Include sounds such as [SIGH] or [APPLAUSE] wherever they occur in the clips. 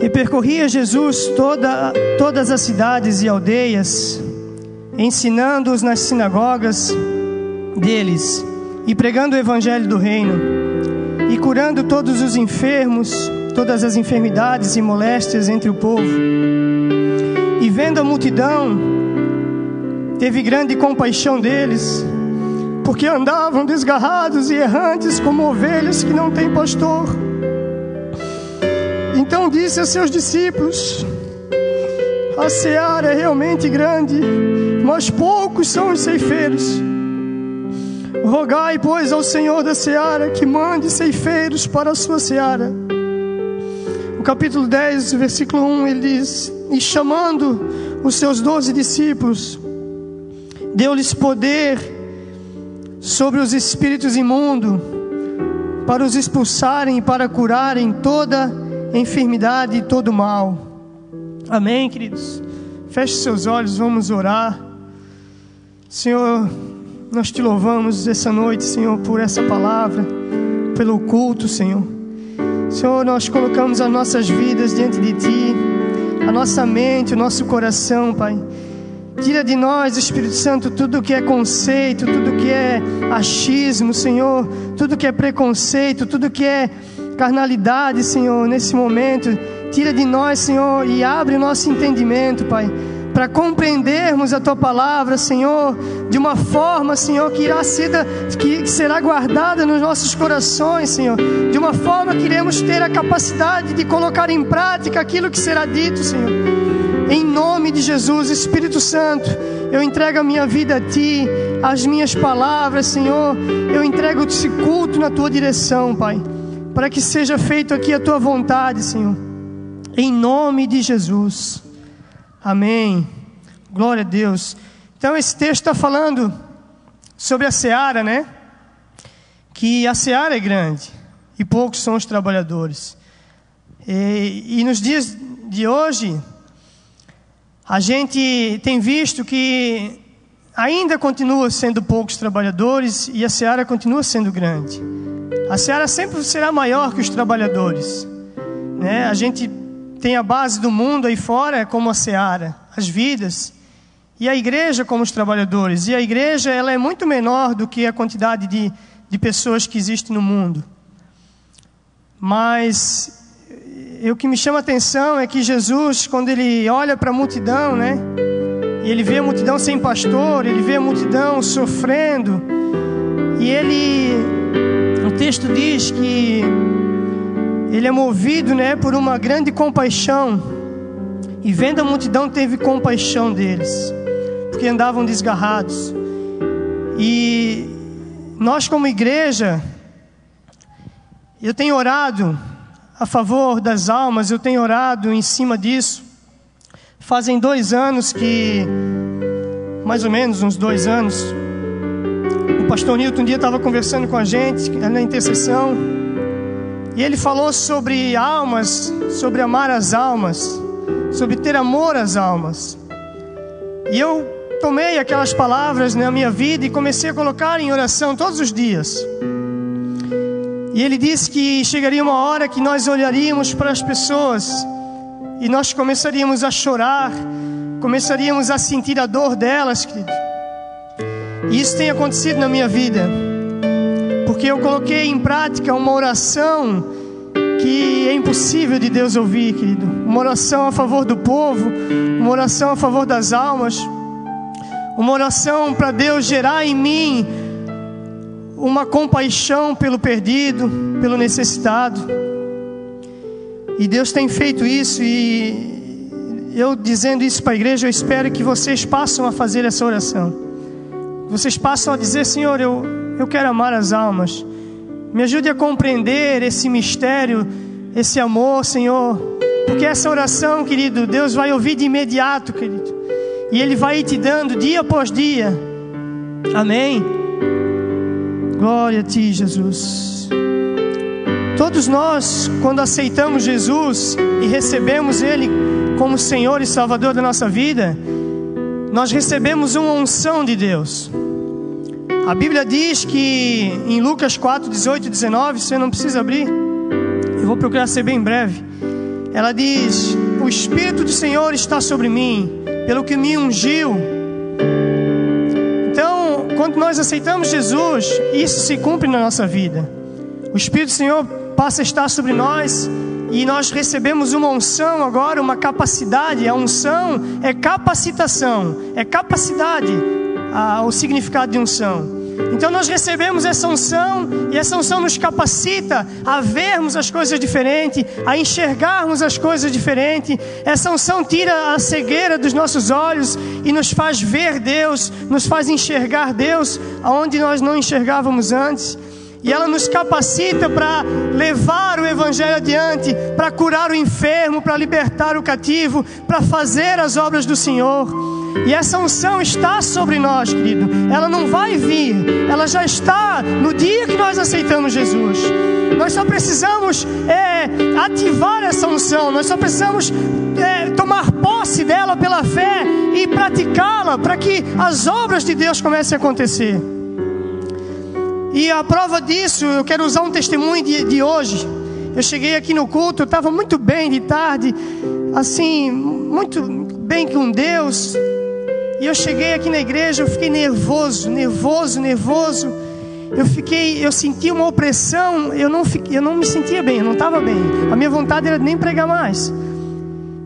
E percorria Jesus toda, todas as cidades e aldeias, ensinando-os nas sinagogas deles e pregando o evangelho do reino, e curando todos os enfermos, todas as enfermidades e moléstias entre o povo. E vendo a multidão, teve grande compaixão deles, porque andavam desgarrados e errantes como ovelhas que não têm pastor. Então disse a seus discípulos: A seara é realmente grande, mas poucos são os ceifeiros. Rogai, pois, ao Senhor da seara que mande ceifeiros para a sua seara. No capítulo 10, versículo 1, ele diz: E chamando os seus doze discípulos, deu-lhes poder sobre os espíritos imundos, para os expulsarem e para curarem toda enfermidade e todo mal. Amém, queridos? Feche seus olhos, vamos orar. Senhor, nós te louvamos essa noite, Senhor, por essa palavra, pelo culto, Senhor. Senhor, nós colocamos as nossas vidas diante de Ti, a nossa mente, o nosso coração, Pai. Tira de nós, Espírito Santo, tudo que é conceito, tudo que é achismo, Senhor, tudo que é preconceito, tudo que é carnalidade, Senhor, nesse momento. Tira de nós, Senhor, e abre o nosso entendimento, Pai para compreendermos a tua palavra, Senhor, de uma forma, Senhor, que irá ser que será guardada nos nossos corações, Senhor, de uma forma que iremos ter a capacidade de colocar em prática aquilo que será dito, Senhor. Em nome de Jesus, Espírito Santo, eu entrego a minha vida a ti, as minhas palavras, Senhor, eu entrego esse culto na tua direção, Pai, para que seja feito aqui a tua vontade, Senhor. Em nome de Jesus. Amém. Glória a Deus. Então, esse texto está falando sobre a seara, né? Que a seara é grande e poucos são os trabalhadores. E, e nos dias de hoje, a gente tem visto que ainda continua sendo poucos trabalhadores e a seara continua sendo grande. A seara sempre será maior que os trabalhadores. Né? A gente tem a base do mundo aí fora como a seara, as vidas, e a igreja como os trabalhadores. E a igreja ela é muito menor do que a quantidade de, de pessoas que existem no mundo. Mas o que me chama a atenção é que Jesus, quando ele olha para a multidão, né? E ele vê a multidão sem pastor, ele vê a multidão sofrendo. E ele, texto diz que ele é movido né, por uma grande compaixão. E vendo a multidão, teve compaixão deles, porque andavam desgarrados. E nós, como igreja, eu tenho orado a favor das almas, eu tenho orado em cima disso. Fazem dois anos que, mais ou menos uns dois anos, pastor Nilton um dia estava conversando com a gente na intercessão. E ele falou sobre almas, sobre amar as almas, sobre ter amor às almas. E eu tomei aquelas palavras na minha vida e comecei a colocar em oração todos os dias. E ele disse que chegaria uma hora que nós olharíamos para as pessoas e nós começaríamos a chorar, começaríamos a sentir a dor delas, querido. E isso tem acontecido na minha vida porque eu coloquei em prática uma oração que é impossível de Deus ouvir, querido. Uma oração a favor do povo, uma oração a favor das almas, uma oração para Deus gerar em mim uma compaixão pelo perdido, pelo necessitado. E Deus tem feito isso e eu dizendo isso para a igreja, eu espero que vocês passem a fazer essa oração. Vocês passam a dizer, Senhor, eu eu quero amar as almas. Me ajude a compreender esse mistério, esse amor, Senhor. Porque essa oração, querido, Deus vai ouvir de imediato, querido. E Ele vai te dando dia após dia. Amém. Glória a Ti, Jesus. Todos nós, quando aceitamos Jesus e recebemos Ele como Senhor e Salvador da nossa vida, nós recebemos uma unção de Deus. A Bíblia diz que em Lucas 4, 18 e 19, você não precisa abrir, eu vou procurar ser bem breve. ela diz: O Espírito do Senhor está sobre mim, pelo que me ungiu. Então, quando nós aceitamos Jesus, isso se cumpre na nossa vida. O Espírito do Senhor passa a estar sobre nós e nós recebemos uma unção agora, uma capacidade. A unção é capacitação, é capacidade, o significado de unção. Então nós recebemos essa unção e essa unção nos capacita a vermos as coisas diferentes, a enxergarmos as coisas diferentes. Essa unção tira a cegueira dos nossos olhos e nos faz ver Deus, nos faz enxergar Deus aonde nós não enxergávamos antes. E ela nos capacita para levar o Evangelho adiante, para curar o enfermo, para libertar o cativo, para fazer as obras do Senhor. E essa unção está sobre nós, querido. Ela não vai vir, ela já está no dia que nós aceitamos Jesus. Nós só precisamos é, ativar essa unção, nós só precisamos é, tomar posse dela pela fé e praticá-la para que as obras de Deus comecem a acontecer. E a prova disso, eu quero usar um testemunho de, de hoje. Eu cheguei aqui no culto, eu estava muito bem de tarde, assim, muito bem com Deus. E eu cheguei aqui na igreja, eu fiquei nervoso, nervoso, nervoso. Eu fiquei, eu senti uma opressão, eu não, fiquei, eu não me sentia bem, eu não estava bem. A minha vontade era nem pregar mais.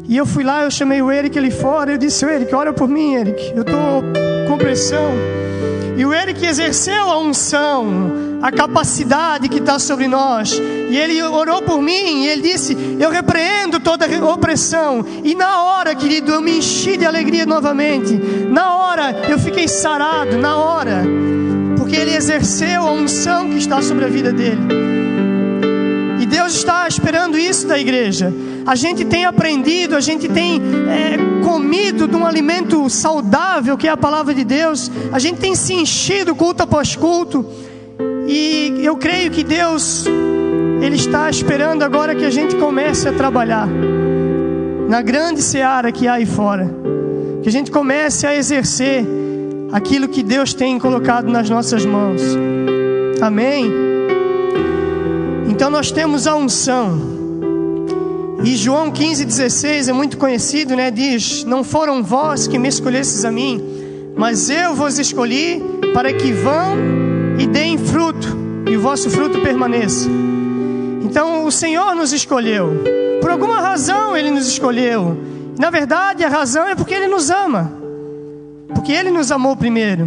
E eu fui lá, eu chamei o Eric ali fora, eu disse, Eric, ora por mim, Eric, eu estou com pressão. E o Eric exerceu a unção, a capacidade que está sobre nós. E ele orou por mim e ele disse: Eu repreendo toda opressão. E na hora, querido, eu me enchi de alegria novamente. Na hora, eu fiquei sarado. Na hora, porque ele exerceu a unção que está sobre a vida dele. E Deus está esperando isso da igreja a gente tem aprendido, a gente tem é, comido de um alimento saudável que é a palavra de Deus, a gente tem se enchido culto após culto, e eu creio que Deus, Ele está esperando agora que a gente comece a trabalhar na grande seara que há aí fora, que a gente comece a exercer aquilo que Deus tem colocado nas nossas mãos, amém? Então nós temos a unção e João 15,16 é muito conhecido, né? Diz: Não foram vós que me escolhestes a mim, mas eu vos escolhi para que vão e deem fruto, e o vosso fruto permaneça. Então o Senhor nos escolheu, por alguma razão Ele nos escolheu. Na verdade, a razão é porque Ele nos ama, porque Ele nos amou primeiro,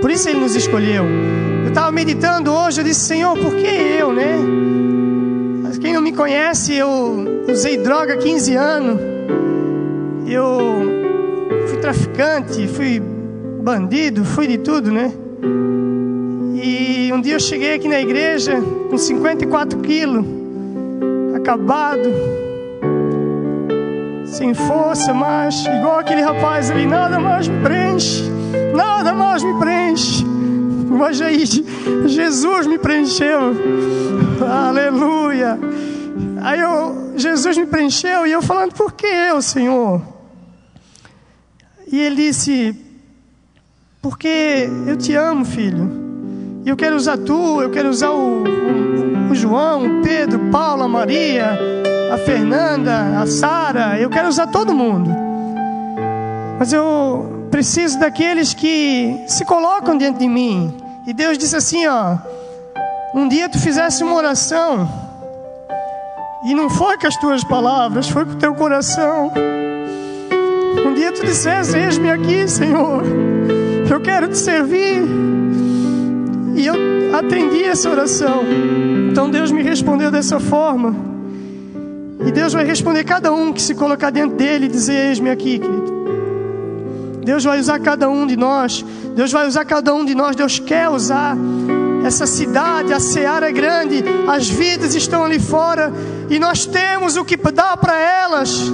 por isso Ele nos escolheu. Eu estava meditando hoje, eu disse: Senhor, por que eu, né? Quem não me conhece, eu usei droga há 15 anos. Eu fui traficante, fui bandido, fui de tudo, né? E um dia eu cheguei aqui na igreja com 54 quilos, acabado, sem força mais, igual aquele rapaz ali, nada mais me preenche, nada mais me preenche. Mas aí Jesus me preencheu. Aleluia. Aí eu, Jesus me preencheu e eu falando, por que eu, Senhor? E ele disse, porque eu te amo, filho. E eu quero usar tu, eu quero usar o, o, o João, o Pedro, Paulo, a Maria, a Fernanda, a Sara. Eu quero usar todo mundo. Mas eu preciso daqueles que se colocam diante de mim. E Deus disse assim, ó. Um dia tu fizesse uma oração e não foi com as tuas palavras, foi com o teu coração. Um dia tu dissesse: Eis-me aqui, Senhor, eu quero te servir. E eu atendi essa oração. Então Deus me respondeu dessa forma. E Deus vai responder cada um que se colocar diante dele e dizer: Eis-me aqui, querido. Deus vai usar cada um de nós. Deus vai usar cada um de nós. Deus quer usar essa cidade, a seara é grande, as vidas estão ali fora e nós temos o que dar para elas.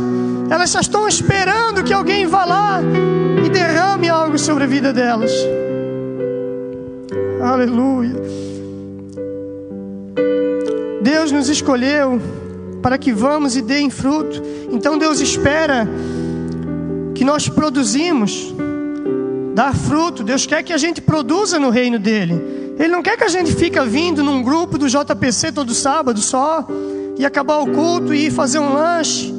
Elas só estão esperando que alguém vá lá e derrame algo sobre a vida delas. Aleluia. Deus nos escolheu para que vamos e deem fruto. Então Deus espera que nós produzimos, dar fruto. Deus quer que a gente produza no reino dele. Ele não quer que a gente fique vindo num grupo do JPC todo sábado só. e acabar o culto e ir fazer um lanche.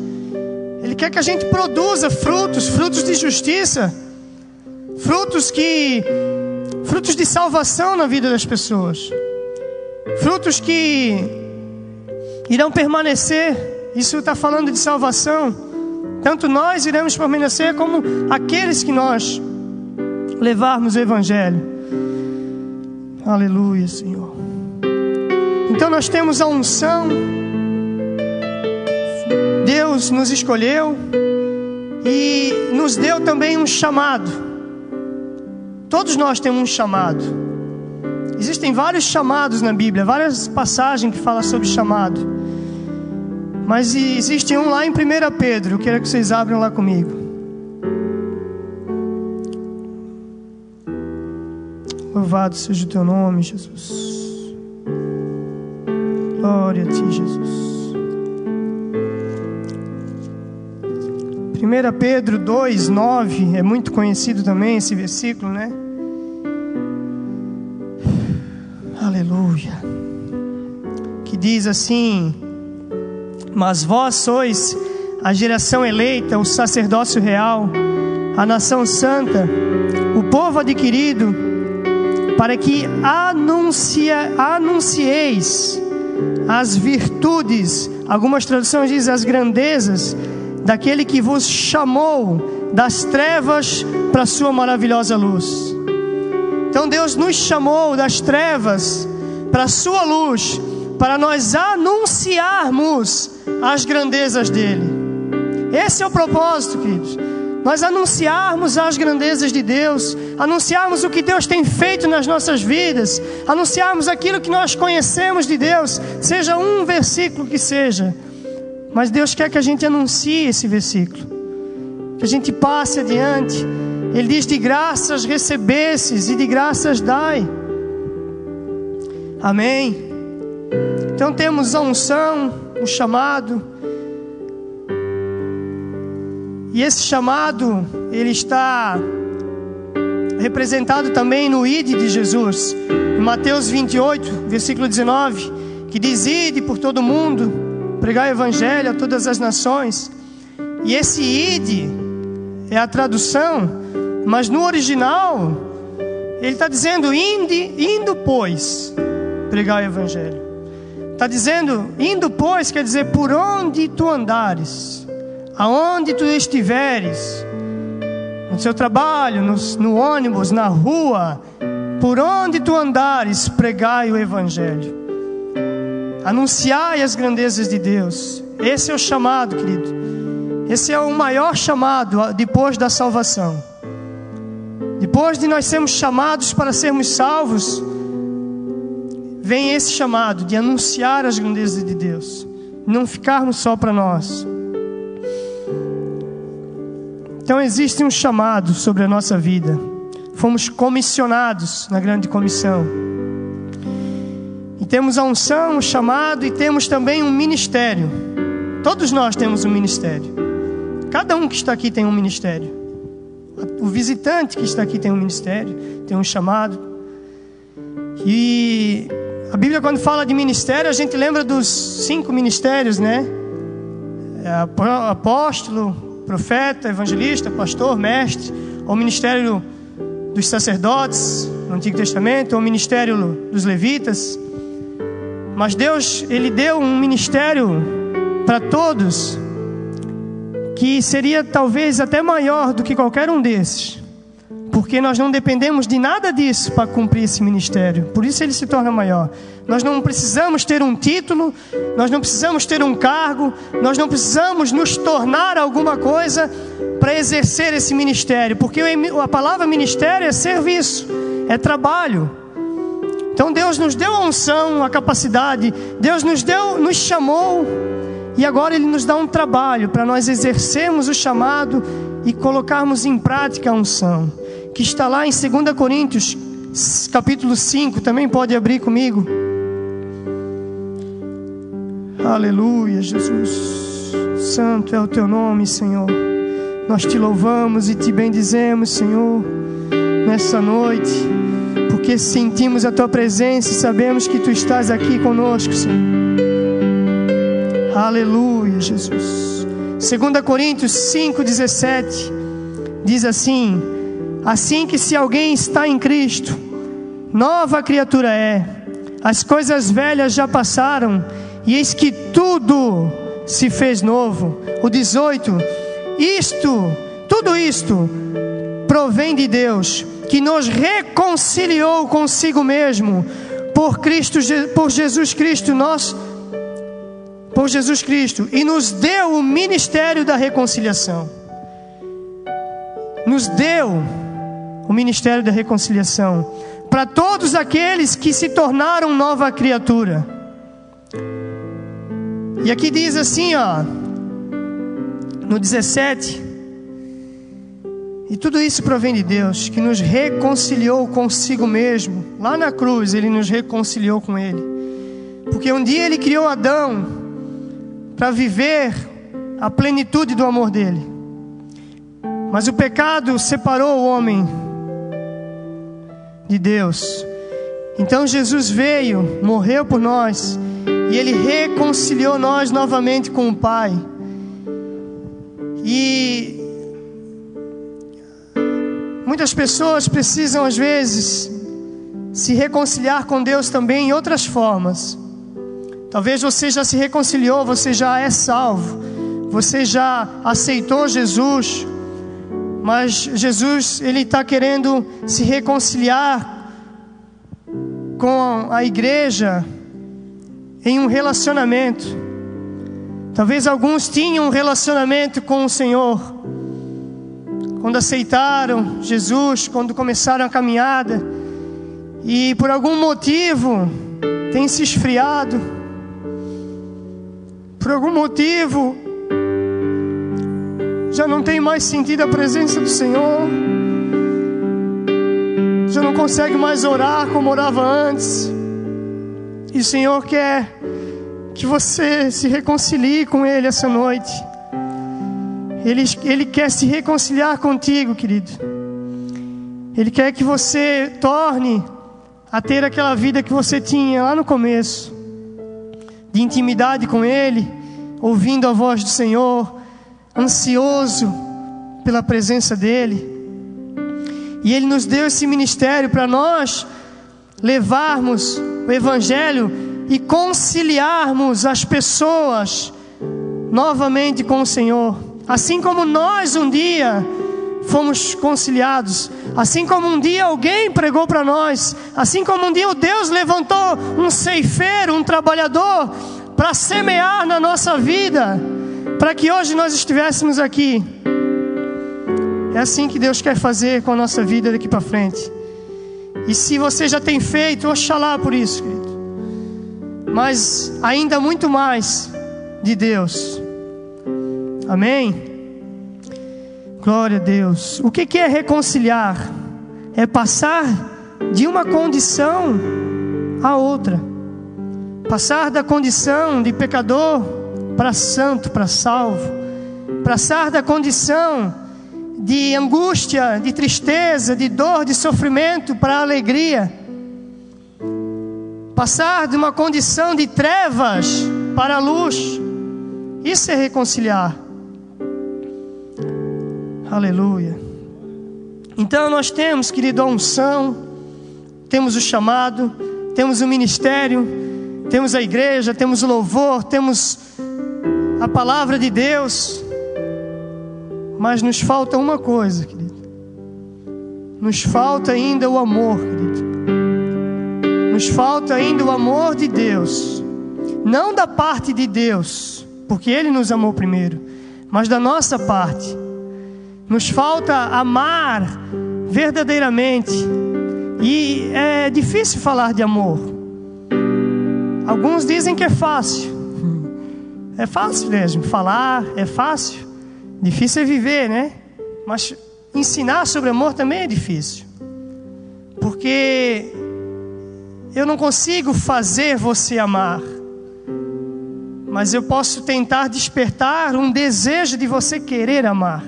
Ele quer que a gente produza frutos, frutos de justiça, frutos que frutos de salvação na vida das pessoas. Frutos que irão permanecer. Isso está falando de salvação. Tanto nós iremos permanecer como aqueles que nós levarmos o evangelho. Aleluia, Senhor. Então nós temos a unção. Deus nos escolheu e nos deu também um chamado. Todos nós temos um chamado. Existem vários chamados na Bíblia, várias passagens que falam sobre chamado. Mas existe um lá em 1 Pedro, eu quero que vocês abram lá comigo. Louvado seja o teu nome, Jesus. Glória a ti, Jesus. 1 Pedro 2, 9, é muito conhecido também esse versículo, né? Aleluia. Que diz assim: Mas vós sois a geração eleita, o sacerdócio real, a nação santa, o povo adquirido para que anuncia, anuncieis as virtudes, algumas traduções dizem as grandezas, daquele que vos chamou das trevas para a sua maravilhosa luz. Então Deus nos chamou das trevas para a sua luz, para nós anunciarmos as grandezas dele. Esse é o propósito, queridos nós anunciarmos as grandezas de Deus, anunciarmos o que Deus tem feito nas nossas vidas, anunciarmos aquilo que nós conhecemos de Deus, seja um versículo que seja, mas Deus quer que a gente anuncie esse versículo, que a gente passe adiante. Ele diz: De graças recebesses e de graças dai. Amém. Então temos a unção, o chamado e esse chamado, ele está representado também no id de Jesus. Em Mateus 28, versículo 19, que diz: Ide por todo mundo, pregar o evangelho a todas as nações. E esse id é a tradução, mas no original ele está dizendo: Inde, indo pois, pregar o evangelho. Está dizendo, indo pois, quer dizer por onde tu andares aonde tu estiveres, no seu trabalho, no, no ônibus, na rua, por onde tu andares, pregai o Evangelho, anunciai as grandezas de Deus. Esse é o chamado, querido. Esse é o maior chamado depois da salvação. Depois de nós sermos chamados para sermos salvos, vem esse chamado de anunciar as grandezas de Deus, não ficarmos só para nós. Então existe um chamado sobre a nossa vida. Fomos comissionados na grande comissão. E temos a unção, o chamado e temos também um ministério. Todos nós temos um ministério. Cada um que está aqui tem um ministério. O visitante que está aqui tem um ministério, tem um chamado. E a Bíblia, quando fala de ministério, a gente lembra dos cinco ministérios, né? É, apóstolo, profeta, evangelista, pastor, mestre, ou ministério dos sacerdotes no Antigo Testamento, ou ministério dos levitas. Mas Deus, ele deu um ministério para todos que seria talvez até maior do que qualquer um desses porque nós não dependemos de nada disso para cumprir esse ministério. Por isso ele se torna maior. Nós não precisamos ter um título, nós não precisamos ter um cargo, nós não precisamos nos tornar alguma coisa para exercer esse ministério, porque a palavra ministério é serviço, é trabalho. Então Deus nos deu a unção, a capacidade, Deus nos deu, nos chamou e agora ele nos dá um trabalho para nós exercermos o chamado e colocarmos em prática a unção que está lá em 2 Coríntios, capítulo 5, também pode abrir comigo. Aleluia, Jesus. Santo é o teu nome, Senhor. Nós te louvamos e te bendizemos, Senhor, nessa noite, porque sentimos a tua presença e sabemos que tu estás aqui conosco, Senhor. Aleluia, Jesus. 2 Coríntios 5,17 diz assim: Assim que se alguém está em Cristo, nova criatura é, as coisas velhas já passaram, e eis que tudo se fez novo. O 18, isto, tudo isto, provém de Deus, que nos reconciliou consigo mesmo, por Cristo, por Jesus Cristo, nós, por Jesus Cristo, e nos deu o ministério da reconciliação. Nos deu o ministério da reconciliação para todos aqueles que se tornaram nova criatura. E aqui diz assim, ó, no 17: E tudo isso provém de Deus, que nos reconciliou consigo mesmo. Lá na cruz, ele nos reconciliou com ele. Porque um dia ele criou Adão para viver a plenitude do amor dele. Mas o pecado separou o homem de Deus. Então Jesus veio, morreu por nós, e ele reconciliou nós novamente com o Pai. E muitas pessoas precisam às vezes se reconciliar com Deus também em outras formas. Talvez você já se reconciliou, você já é salvo, você já aceitou Jesus, mas Jesus ele está querendo se reconciliar com a igreja em um relacionamento. Talvez alguns tinham um relacionamento com o Senhor quando aceitaram Jesus, quando começaram a caminhada e por algum motivo tem se esfriado. Por algum motivo já não tem mais sentido a presença do Senhor, já não consegue mais orar como orava antes, e o Senhor quer que você se reconcilie com Ele essa noite. Ele, Ele quer se reconciliar contigo, querido. Ele quer que você torne a ter aquela vida que você tinha lá no começo, de intimidade com Ele, ouvindo a voz do Senhor ansioso pela presença dEle. E Ele nos deu esse ministério para nós levarmos o Evangelho e conciliarmos as pessoas novamente com o Senhor. Assim como nós um dia fomos conciliados, assim como um dia alguém pregou para nós, assim como um dia o Deus levantou um ceifeiro, um trabalhador, para semear na nossa vida para que hoje nós estivéssemos aqui. É assim que Deus quer fazer com a nossa vida daqui para frente. E se você já tem feito, oxalá por isso, querido. Mas ainda muito mais de Deus. Amém? Glória a Deus. O que é reconciliar? É passar de uma condição a outra. Passar da condição de pecador para santo, para salvo, passar da condição de angústia, de tristeza, de dor, de sofrimento para alegria, passar de uma condição de trevas para a luz, isso é reconciliar. Aleluia. Então nós temos, querido, a unção, temos o chamado, temos o ministério, temos a igreja, temos o louvor, temos a palavra de Deus, mas nos falta uma coisa, querido. Nos falta ainda o amor, querido. Nos falta ainda o amor de Deus. Não da parte de Deus, porque Ele nos amou primeiro, mas da nossa parte. Nos falta amar verdadeiramente. E é difícil falar de amor. Alguns dizem que é fácil. É fácil mesmo, falar é fácil, difícil é viver, né? Mas ensinar sobre amor também é difícil, porque eu não consigo fazer você amar, mas eu posso tentar despertar um desejo de você querer amar.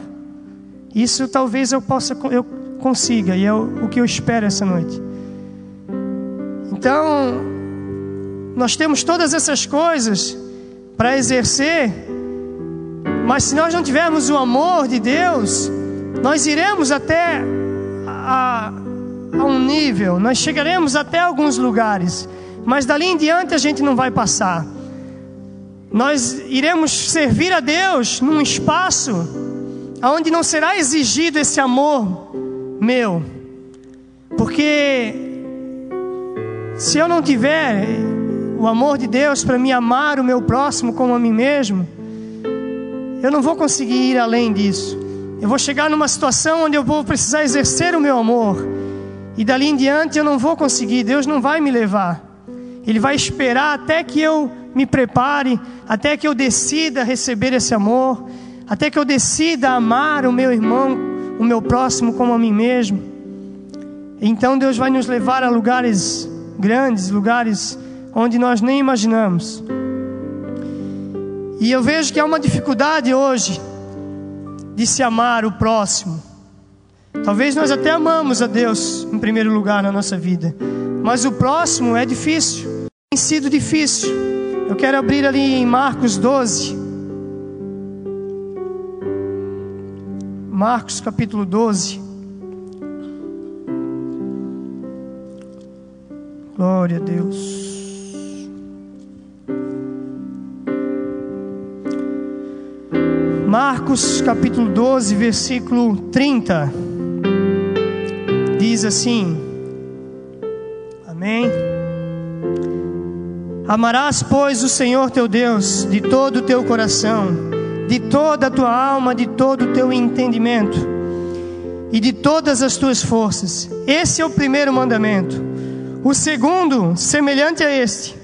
Isso talvez eu possa, eu consiga, e é o, o que eu espero essa noite. Então, nós temos todas essas coisas para exercer, mas se nós não tivermos o amor de Deus, nós iremos até a, a um nível, nós chegaremos até alguns lugares, mas dali em diante a gente não vai passar. Nós iremos servir a Deus num espaço onde não será exigido esse amor meu, porque se eu não tiver o amor de Deus para me amar o meu próximo como a mim mesmo, eu não vou conseguir ir além disso. Eu vou chegar numa situação onde eu vou precisar exercer o meu amor. E dali em diante eu não vou conseguir, Deus não vai me levar. Ele vai esperar até que eu me prepare, até que eu decida receber esse amor, até que eu decida amar o meu irmão, o meu próximo como a mim mesmo. Então Deus vai nos levar a lugares grandes, lugares onde nós nem imaginamos. E eu vejo que há uma dificuldade hoje de se amar o próximo. Talvez nós até amamos a Deus em primeiro lugar na nossa vida, mas o próximo é difícil, tem sido difícil. Eu quero abrir ali em Marcos 12. Marcos capítulo 12. Glória a Deus. Marcos capítulo 12, versículo 30. Diz assim: Amém. Amarás, pois, o Senhor teu Deus de todo o teu coração, de toda a tua alma, de todo o teu entendimento e de todas as tuas forças. Esse é o primeiro mandamento. O segundo, semelhante a este: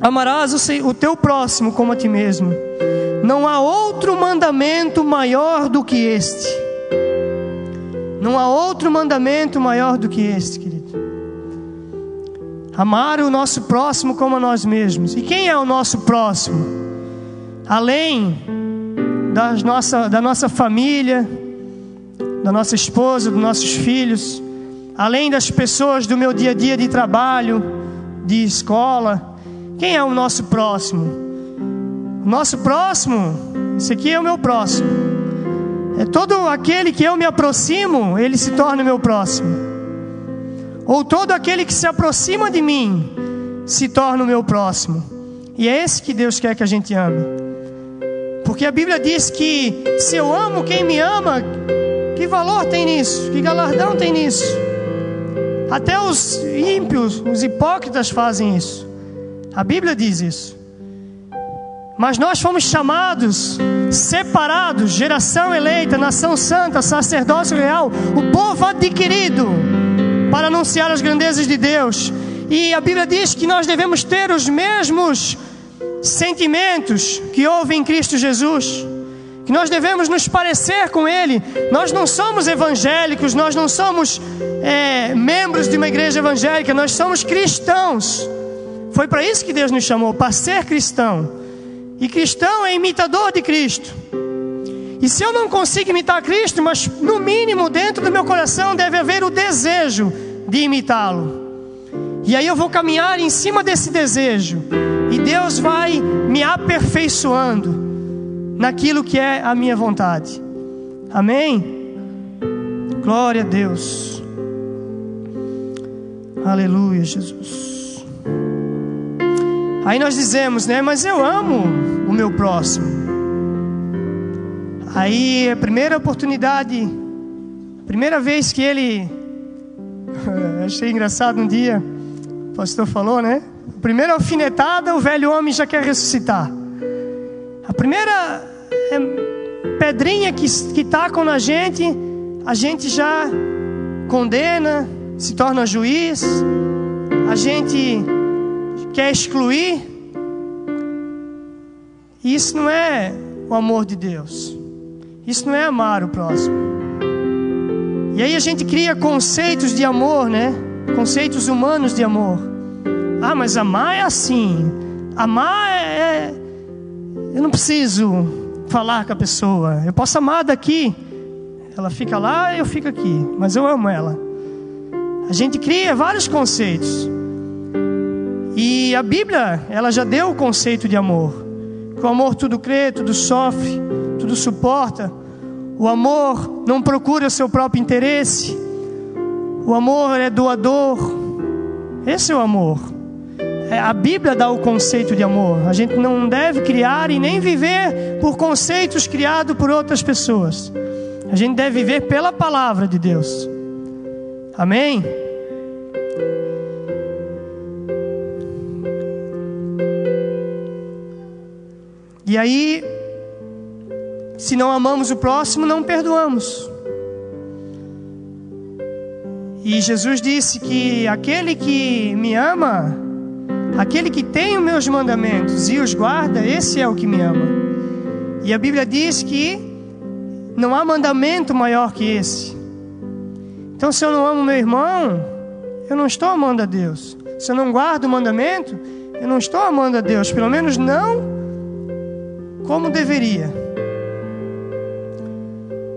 Amarás o teu próximo como a ti mesmo. Não há outro mandamento maior do que este. Não há outro mandamento maior do que este, querido. Amar o nosso próximo como a nós mesmos. E quem é o nosso próximo? Além das nossa, da nossa família, da nossa esposa, dos nossos filhos, além das pessoas do meu dia a dia de trabalho, de escola, quem é o nosso próximo? Nosso próximo, esse aqui é o meu próximo. É todo aquele que eu me aproximo, ele se torna meu próximo. Ou todo aquele que se aproxima de mim, se torna o meu próximo. E é esse que Deus quer que a gente ame. Porque a Bíblia diz que se eu amo quem me ama, que valor tem nisso? Que galardão tem nisso? Até os ímpios, os hipócritas fazem isso. A Bíblia diz isso. Mas nós fomos chamados, separados, geração eleita, nação santa, sacerdócio real, o povo adquirido, para anunciar as grandezas de Deus. E a Bíblia diz que nós devemos ter os mesmos sentimentos que houve em Cristo Jesus, que nós devemos nos parecer com Ele. Nós não somos evangélicos, nós não somos é, membros de uma igreja evangélica, nós somos cristãos. Foi para isso que Deus nos chamou, para ser cristão. E cristão é imitador de Cristo. E se eu não consigo imitar Cristo, mas no mínimo dentro do meu coração deve haver o desejo de imitá-lo. E aí eu vou caminhar em cima desse desejo. E Deus vai me aperfeiçoando naquilo que é a minha vontade. Amém? Glória a Deus. Aleluia, Jesus. Aí nós dizemos, né? Mas eu amo o meu próximo. Aí a primeira oportunidade, a primeira vez que ele. [LAUGHS] Achei engraçado um dia, o pastor falou, né? A primeira alfinetada, o velho homem já quer ressuscitar. A primeira é, pedrinha que, que tacam na gente, a gente já condena, se torna juiz, a gente quer excluir, isso não é o amor de Deus. Isso não é amar o próximo. E aí a gente cria conceitos de amor, né? Conceitos humanos de amor. Ah, mas amar é assim. Amar é, é. Eu não preciso falar com a pessoa. Eu posso amar daqui. Ela fica lá, eu fico aqui. Mas eu amo ela. A gente cria vários conceitos. E a Bíblia, ela já deu o conceito de amor. Que o amor tudo crê, tudo sofre, tudo suporta. O amor não procura o seu próprio interesse. O amor é doador. Esse é o amor. É, a Bíblia dá o conceito de amor. A gente não deve criar e nem viver por conceitos criados por outras pessoas. A gente deve viver pela palavra de Deus. Amém? E aí, se não amamos o próximo, não perdoamos. E Jesus disse que aquele que me ama, aquele que tem os meus mandamentos e os guarda, esse é o que me ama. E a Bíblia diz que não há mandamento maior que esse. Então, se eu não amo meu irmão, eu não estou amando a Deus. Se eu não guardo o mandamento, eu não estou amando a Deus. Pelo menos não como deveria.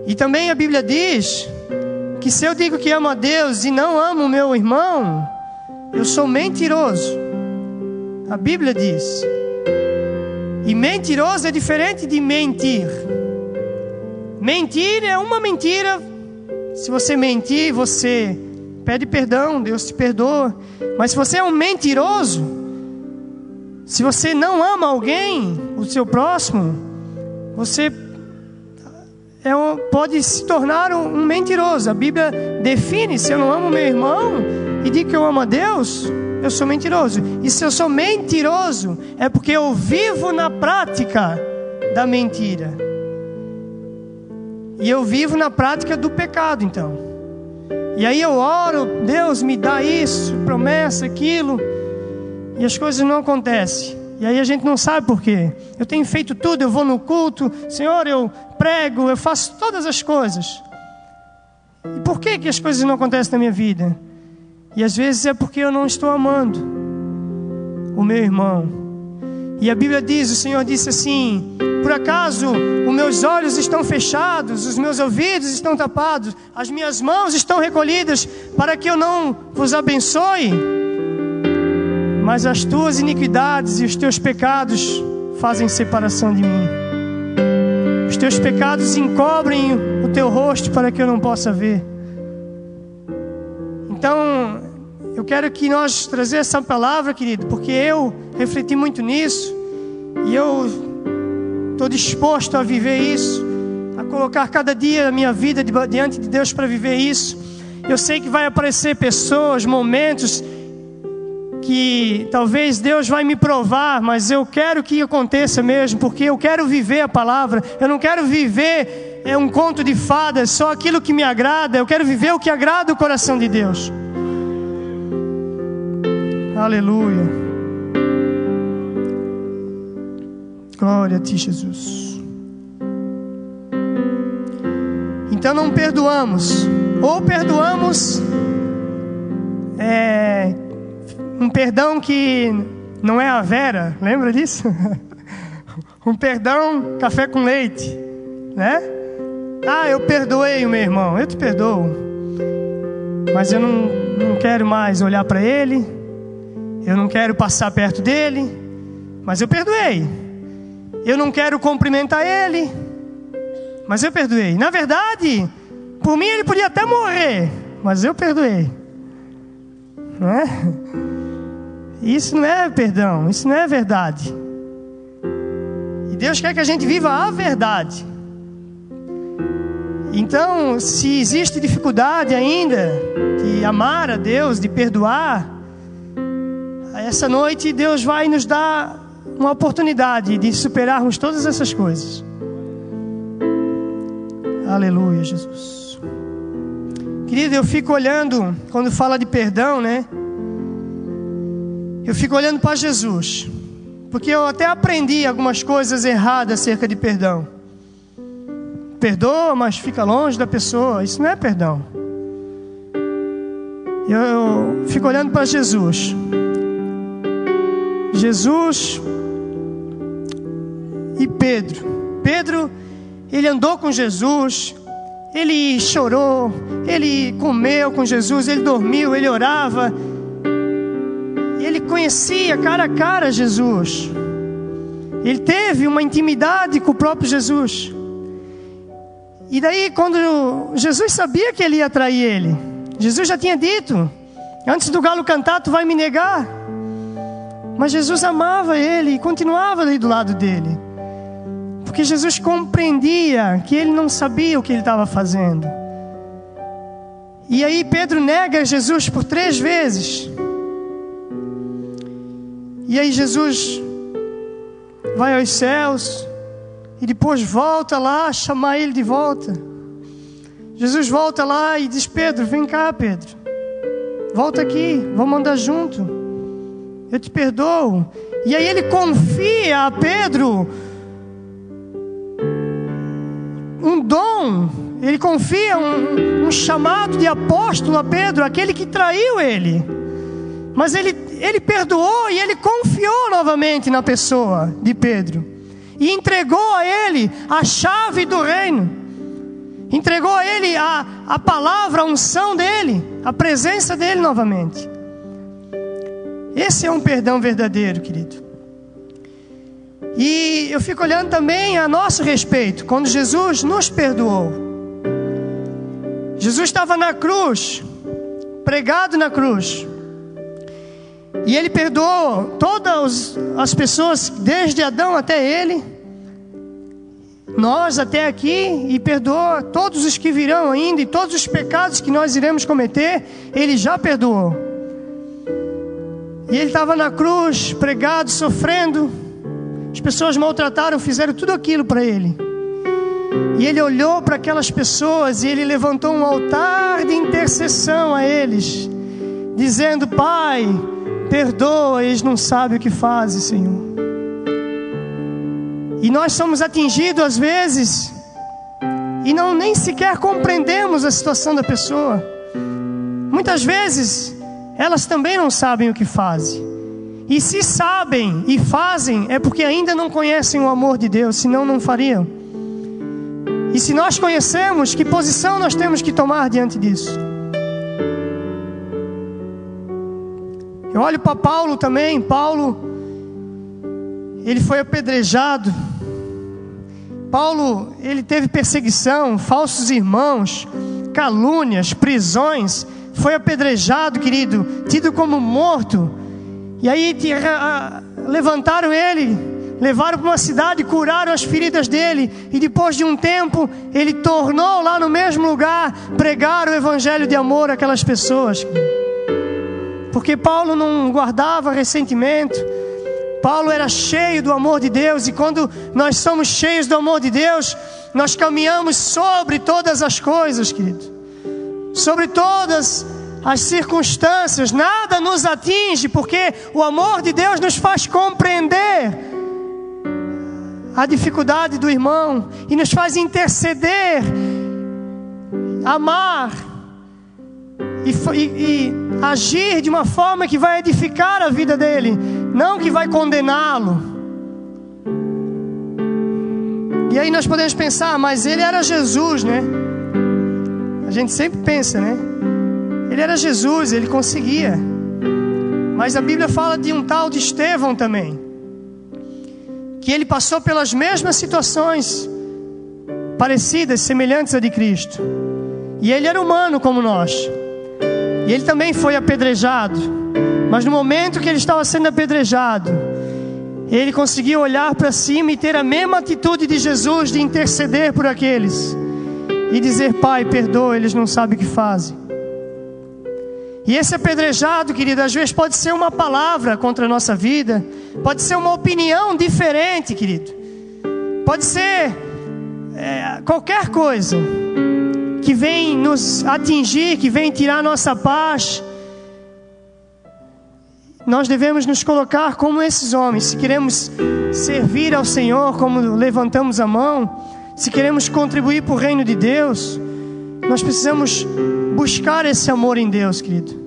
E também a Bíblia diz que se eu digo que amo a Deus e não amo o meu irmão, eu sou mentiroso. A Bíblia diz. E mentiroso é diferente de mentir. Mentir é uma mentira. Se você mentir, você pede perdão, Deus te perdoa. Mas se você é um mentiroso, se você não ama alguém, o seu próximo, você é um, pode se tornar um, um, mentiroso. A Bíblia define: se eu não amo meu irmão e digo que eu amo a Deus, eu sou mentiroso. E se eu sou mentiroso, é porque eu vivo na prática da mentira. E eu vivo na prática do pecado, então. E aí eu oro, Deus me dá isso, promessa, aquilo e as coisas não acontecem. E aí a gente não sabe por quê. Eu tenho feito tudo, eu vou no culto, Senhor, eu prego, eu faço todas as coisas. E por que, que as coisas não acontecem na minha vida? E às vezes é porque eu não estou amando o meu irmão. E a Bíblia diz, o Senhor disse assim: por acaso os meus olhos estão fechados, os meus ouvidos estão tapados, as minhas mãos estão recolhidas para que eu não vos abençoe? Mas as tuas iniquidades e os teus pecados fazem separação de mim. Os teus pecados encobrem o teu rosto para que eu não possa ver. Então, eu quero que nós trazer essa palavra, querido, porque eu refleti muito nisso e eu estou disposto a viver isso, a colocar cada dia a minha vida diante de Deus para viver isso. Eu sei que vai aparecer pessoas, momentos que talvez Deus vai me provar, mas eu quero que aconteça mesmo, porque eu quero viver a palavra. Eu não quero viver é um conto de fadas, só aquilo que me agrada. Eu quero viver o que agrada o coração de Deus. Aleluia. Glória a ti, Jesus. Então não perdoamos, ou perdoamos é, perdão que não é a Vera, lembra disso? [LAUGHS] um perdão café com leite, né? Ah, eu perdoei o meu irmão, eu te perdoo, mas eu não, não quero mais olhar para ele, eu não quero passar perto dele, mas eu perdoei. Eu não quero cumprimentar ele, mas eu perdoei. Na verdade, por mim ele podia até morrer, mas eu perdoei. Não é? Isso não é perdão, isso não é verdade. E Deus quer que a gente viva a verdade. Então, se existe dificuldade ainda de amar a Deus, de perdoar, essa noite Deus vai nos dar uma oportunidade de superarmos todas essas coisas. Aleluia, Jesus. Querido, eu fico olhando quando fala de perdão, né? Eu fico olhando para Jesus, porque eu até aprendi algumas coisas erradas acerca de perdão. Perdoa, mas fica longe da pessoa. Isso não é perdão. Eu fico olhando para Jesus. Jesus e Pedro. Pedro, ele andou com Jesus, ele chorou, ele comeu com Jesus, ele dormiu, ele orava conhecia cara a cara Jesus. Ele teve uma intimidade com o próprio Jesus. E daí, quando Jesus sabia que ele ia trair ele, Jesus já tinha dito: Antes do galo cantar, tu vai me negar. Mas Jesus amava ele e continuava ali do lado dele. Porque Jesus compreendia que ele não sabia o que ele estava fazendo. E aí Pedro nega Jesus por três vezes. E aí Jesus vai aos céus e depois volta lá chamar ele de volta. Jesus volta lá e diz: Pedro, vem cá, Pedro, volta aqui, vamos andar junto. Eu te perdoo. E aí ele confia a Pedro um dom, ele confia um, um chamado de apóstolo a Pedro, aquele que traiu ele. Mas ele, ele perdoou e ele confiou novamente na pessoa de Pedro. E entregou a ele a chave do reino. Entregou a ele a, a palavra, a unção dele, a presença dele novamente. Esse é um perdão verdadeiro, querido. E eu fico olhando também a nosso respeito, quando Jesus nos perdoou. Jesus estava na cruz, pregado na cruz. E ele perdoou todas as pessoas, desde Adão até ele, nós até aqui, e perdoa todos os que virão ainda, e todos os pecados que nós iremos cometer, ele já perdoou. E ele estava na cruz, pregado, sofrendo. As pessoas maltrataram, fizeram tudo aquilo para ele. E ele olhou para aquelas pessoas e ele levantou um altar de intercessão a eles, dizendo: Pai, perdoa, eles não sabem o que fazem, Senhor. E nós somos atingidos às vezes e não nem sequer compreendemos a situação da pessoa. Muitas vezes elas também não sabem o que fazem. E se sabem e fazem, é porque ainda não conhecem o amor de Deus, senão não fariam. E se nós conhecemos, que posição nós temos que tomar diante disso? Eu olho para Paulo também. Paulo, ele foi apedrejado. Paulo, ele teve perseguição, falsos irmãos, calúnias, prisões. Foi apedrejado, querido, tido como morto. E aí levantaram ele, levaram para uma cidade, curaram as feridas dele, e depois de um tempo, ele tornou lá no mesmo lugar pregar o evangelho de amor àquelas pessoas. Porque Paulo não guardava ressentimento. Paulo era cheio do amor de Deus, e quando nós somos cheios do amor de Deus, nós caminhamos sobre todas as coisas, querido. Sobre todas as as circunstâncias, nada nos atinge, porque o amor de Deus nos faz compreender a dificuldade do irmão e nos faz interceder, amar e, e, e agir de uma forma que vai edificar a vida dele, não que vai condená-lo. E aí nós podemos pensar, mas ele era Jesus, né? A gente sempre pensa, né? Ele era Jesus, ele conseguia. Mas a Bíblia fala de um tal de Estevão também, que ele passou pelas mesmas situações parecidas, semelhantes a de Cristo. E ele era humano como nós. E ele também foi apedrejado. Mas no momento que ele estava sendo apedrejado, ele conseguiu olhar para cima e ter a mesma atitude de Jesus de interceder por aqueles e dizer: Pai, perdoa, eles não sabem o que fazem. E esse apedrejado, querido, às vezes pode ser uma palavra contra a nossa vida, pode ser uma opinião diferente, querido, pode ser é, qualquer coisa vem nos atingir, que vem tirar nossa paz. Nós devemos nos colocar como esses homens, se queremos servir ao Senhor, como levantamos a mão, se queremos contribuir para o reino de Deus, nós precisamos buscar esse amor em Deus, querido.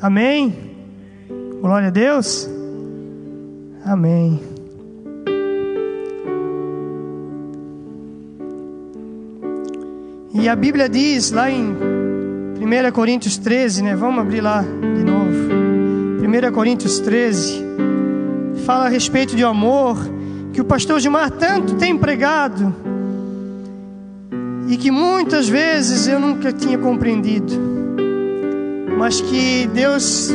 Amém? Glória a Deus. Amém. E a Bíblia diz lá em 1 1 Coríntios 13, né? Vamos abrir lá de novo. 1 Coríntios 13 fala a respeito de amor que o pastor Gilmar tanto tem pregado e que muitas vezes eu nunca tinha compreendido, mas que Deus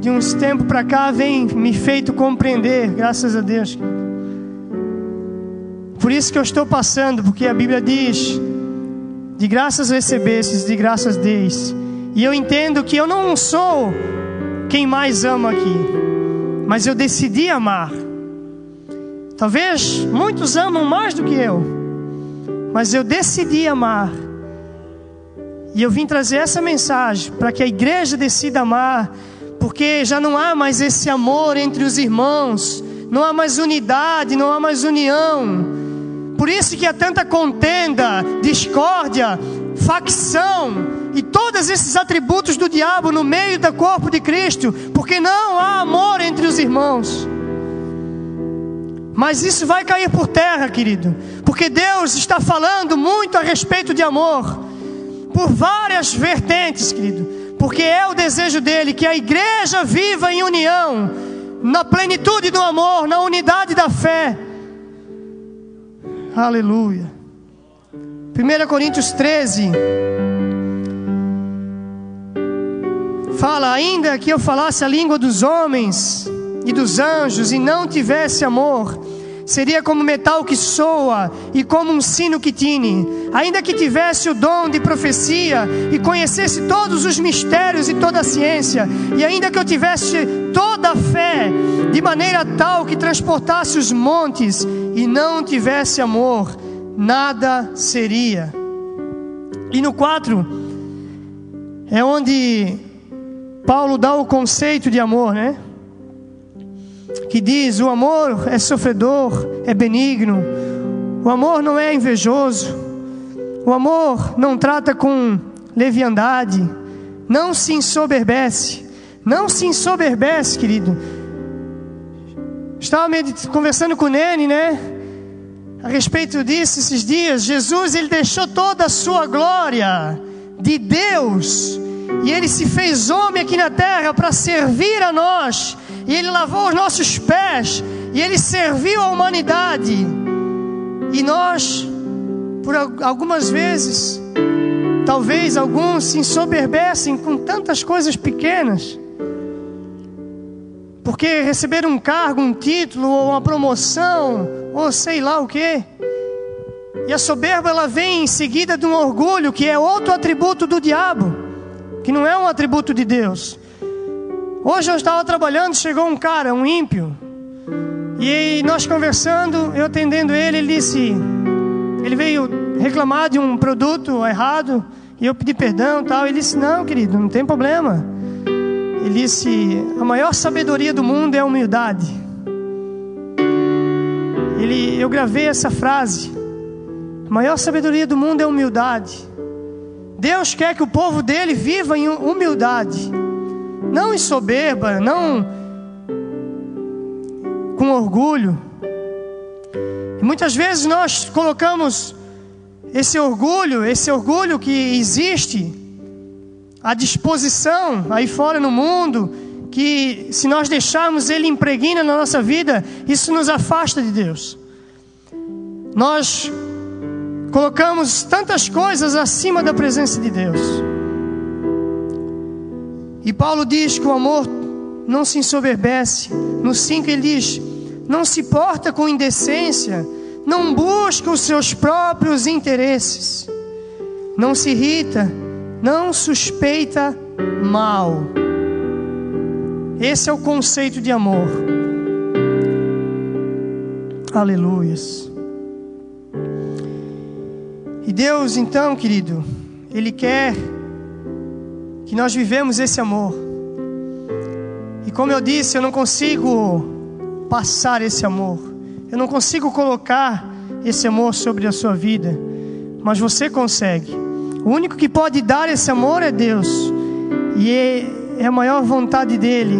de uns tempos para cá vem me feito compreender, graças a Deus. Por isso que eu estou passando, porque a Bíblia diz: de graças recebestes, de graças deis. E eu entendo que eu não sou quem mais ama aqui, mas eu decidi amar. Talvez muitos amam mais do que eu, mas eu decidi amar. E eu vim trazer essa mensagem para que a igreja decida amar, porque já não há mais esse amor entre os irmãos, não há mais unidade, não há mais união. Por isso que há tanta contenda, discórdia, facção, e todos esses atributos do diabo no meio do corpo de Cristo, porque não há amor entre os irmãos. Mas isso vai cair por terra, querido, porque Deus está falando muito a respeito de amor, por várias vertentes, querido, porque é o desejo dele que a igreja viva em união, na plenitude do amor, na unidade da fé. Aleluia. 1 Coríntios 13. Fala, ainda que eu falasse a língua dos homens e dos anjos e não tivesse amor, seria como metal que soa e como um sino que tine. Ainda que tivesse o dom de profecia e conhecesse todos os mistérios e toda a ciência, e ainda que eu tivesse toda a fé, de maneira tal que transportasse os montes e não tivesse amor, nada seria. E no 4 é onde Paulo dá o conceito de amor, né? Que diz: o amor é sofredor, é benigno, o amor não é invejoso, o amor não trata com leviandade, não se ensoberbece, não se ensoberbece, querido. Estava conversando com o Nene, né? A respeito disso esses dias, Jesus ele deixou toda a sua glória de Deus e ele se fez homem aqui na terra para servir a nós. E ele lavou os nossos pés. E ele serviu a humanidade. E nós, por algumas vezes, talvez alguns se ensoberbecem com tantas coisas pequenas. Porque receber um cargo, um título, ou uma promoção, ou sei lá o que. E a soberba ela vem em seguida de um orgulho, que é outro atributo do diabo que não é um atributo de Deus. Hoje eu estava trabalhando, chegou um cara, um ímpio, e nós conversando, eu atendendo ele, ele disse, ele veio reclamar de um produto errado, e eu pedi perdão, tal. Ele disse: "Não, querido, não tem problema". Ele disse: "A maior sabedoria do mundo é a humildade". Ele, eu gravei essa frase. A maior sabedoria do mundo é a humildade. Deus quer que o povo dele viva em humildade, não em soberba, não com orgulho. E muitas vezes nós colocamos esse orgulho, esse orgulho que existe à disposição aí fora no mundo, que se nós deixarmos ele impregna na nossa vida, isso nos afasta de Deus. Nós Colocamos tantas coisas acima da presença de Deus. E Paulo diz que o amor não se ensoberbece. No 5 ele diz: não se porta com indecência, não busca os seus próprios interesses, não se irrita, não suspeita mal. Esse é o conceito de amor. Aleluias. E Deus, então, querido, Ele quer que nós vivemos esse amor. E como eu disse, eu não consigo passar esse amor. Eu não consigo colocar esse amor sobre a sua vida. Mas você consegue. O único que pode dar esse amor é Deus. E é, é a maior vontade dele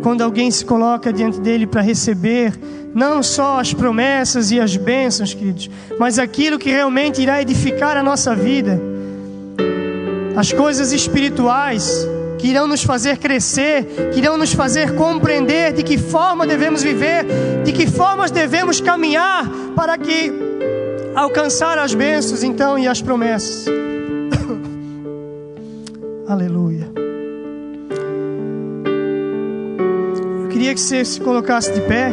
quando alguém se coloca diante dele para receber não só as promessas e as bênçãos, queridos, mas aquilo que realmente irá edificar a nossa vida. As coisas espirituais que irão nos fazer crescer, que irão nos fazer compreender de que forma devemos viver, de que formas devemos caminhar para que alcançar as bênçãos então e as promessas. [COUGHS] Aleluia. Eu queria que você se colocasse de pé,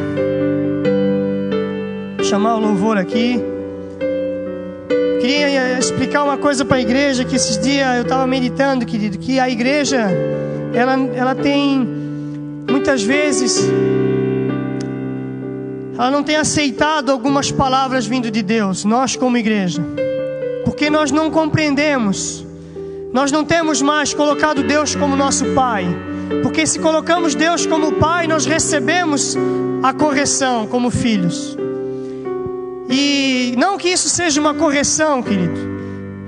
chamar o louvor aqui. Queria eh, explicar uma coisa para a igreja que esses dias eu estava meditando, querido, que a igreja ela, ela tem muitas vezes ela não tem aceitado algumas palavras vindo de Deus, nós como igreja, porque nós não compreendemos, nós não temos mais colocado Deus como nosso Pai, porque se colocamos Deus como Pai, nós recebemos a correção como filhos. E não que isso seja uma correção, querido.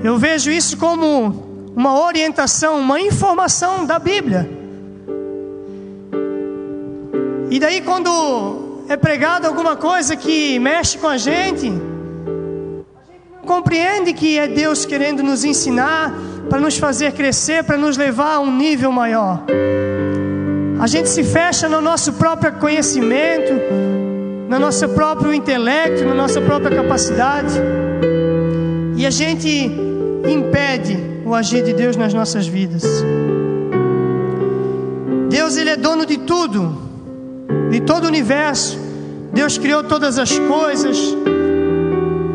Eu vejo isso como uma orientação, uma informação da Bíblia. E daí quando é pregado alguma coisa que mexe com a gente, não compreende que é Deus querendo nos ensinar para nos fazer crescer, para nos levar a um nível maior. A gente se fecha no nosso próprio conhecimento, no nosso próprio intelecto, na nossa própria capacidade. E a gente impede o agir de Deus nas nossas vidas. Deus ele é dono de tudo, de todo o universo. Deus criou todas as coisas.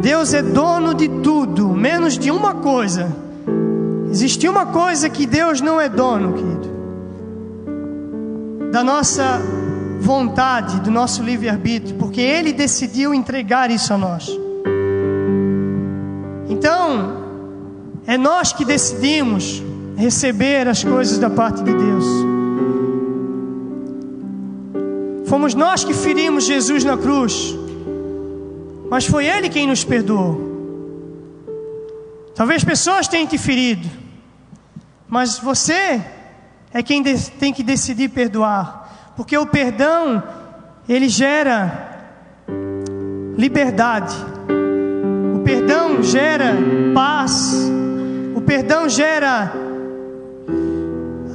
Deus é dono de tudo, menos de uma coisa. Existe uma coisa que Deus não é dono, querido. Da nossa vontade, do nosso livre-arbítrio, porque Ele decidiu entregar isso a nós. Então, é nós que decidimos receber as coisas da parte de Deus. Fomos nós que ferimos Jesus na cruz, mas foi Ele quem nos perdoou. Talvez pessoas tenham te ferido, mas você é quem tem que decidir perdoar. Porque o perdão, ele gera liberdade. O perdão gera paz. O perdão gera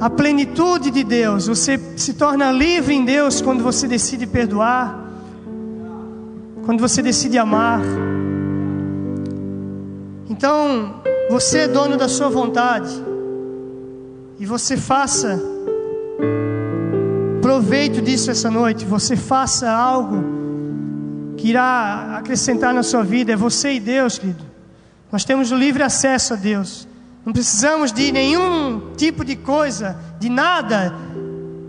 a plenitude de Deus. Você se torna livre em Deus quando você decide perdoar. Quando você decide amar. Então, você é dono da sua vontade. E você faça proveito disso essa noite. Você faça algo que irá acrescentar na sua vida. É você e Deus, querido. Nós temos o livre acesso a Deus. Não precisamos de nenhum tipo de coisa, de nada,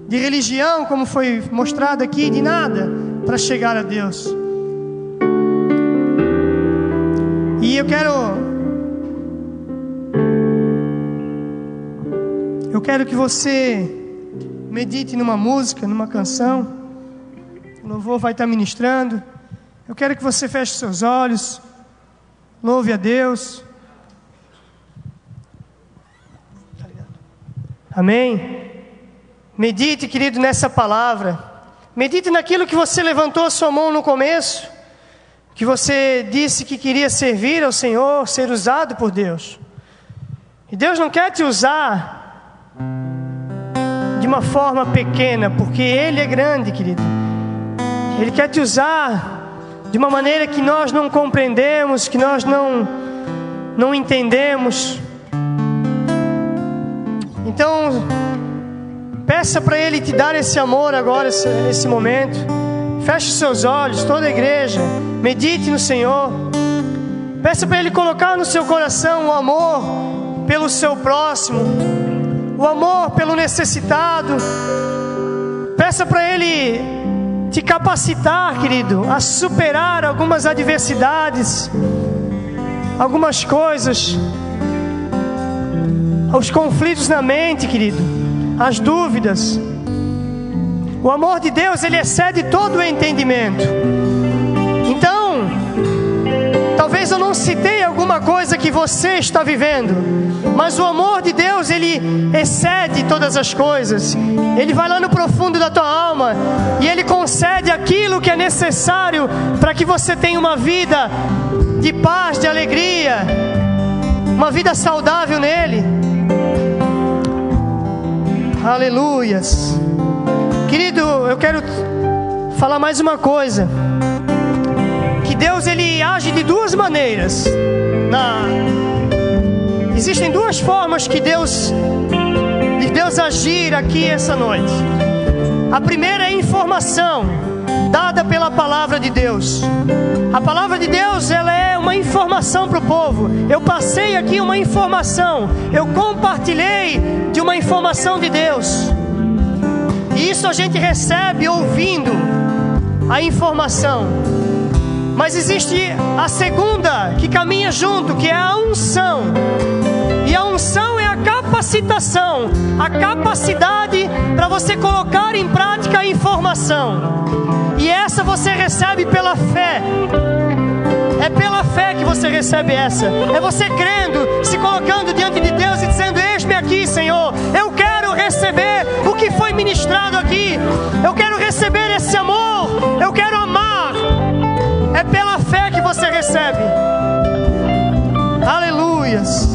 de religião, como foi mostrado aqui, de nada, para chegar a Deus. E eu quero. Eu quero que você medite numa música, numa canção. O louvor vai estar ministrando. Eu quero que você feche seus olhos. Louve a Deus. Amém. Medite, querido, nessa palavra. Medite naquilo que você levantou a sua mão no começo. Que você disse que queria servir ao Senhor, ser usado por Deus. E Deus não quer te usar de uma forma pequena, porque Ele é grande, querido. Ele quer te usar de uma maneira que nós não compreendemos, que nós não, não entendemos. Então, peça para Ele te dar esse amor agora, nesse momento. Feche seus olhos, toda a igreja. Medite no Senhor. Peça para Ele colocar no seu coração o amor pelo seu próximo o amor pelo necessitado. Peça para Ele te capacitar, querido, a superar algumas adversidades, algumas coisas, os conflitos na mente, querido, as dúvidas. O amor de Deus, ele excede todo o entendimento. Talvez eu não citei alguma coisa que você está vivendo mas o amor de Deus, ele excede todas as coisas. Ele vai lá no profundo da tua alma e ele concede aquilo que é necessário para que você tenha uma vida de paz, de alegria, uma vida saudável nele. Aleluias. Querido, eu quero falar mais uma coisa. Deus ele age de duas maneiras. Na... Existem duas formas que Deus de Deus agir aqui essa noite. A primeira é informação dada pela palavra de Deus. A palavra de Deus, ela é uma informação para o povo. Eu passei aqui uma informação, eu compartilhei de uma informação de Deus. E isso a gente recebe ouvindo a informação. Mas existe a segunda que caminha junto, que é a unção. E a unção é a capacitação, a capacidade para você colocar em prática a informação. E essa você recebe pela fé. É pela fé que você recebe essa. É você crendo, se colocando diante de Deus e dizendo: Eis-me aqui, Senhor. Eu quero receber o que foi ministrado aqui. Eu quero receber esse amor. Eu quero amar. É pela fé que você recebe. Aleluias.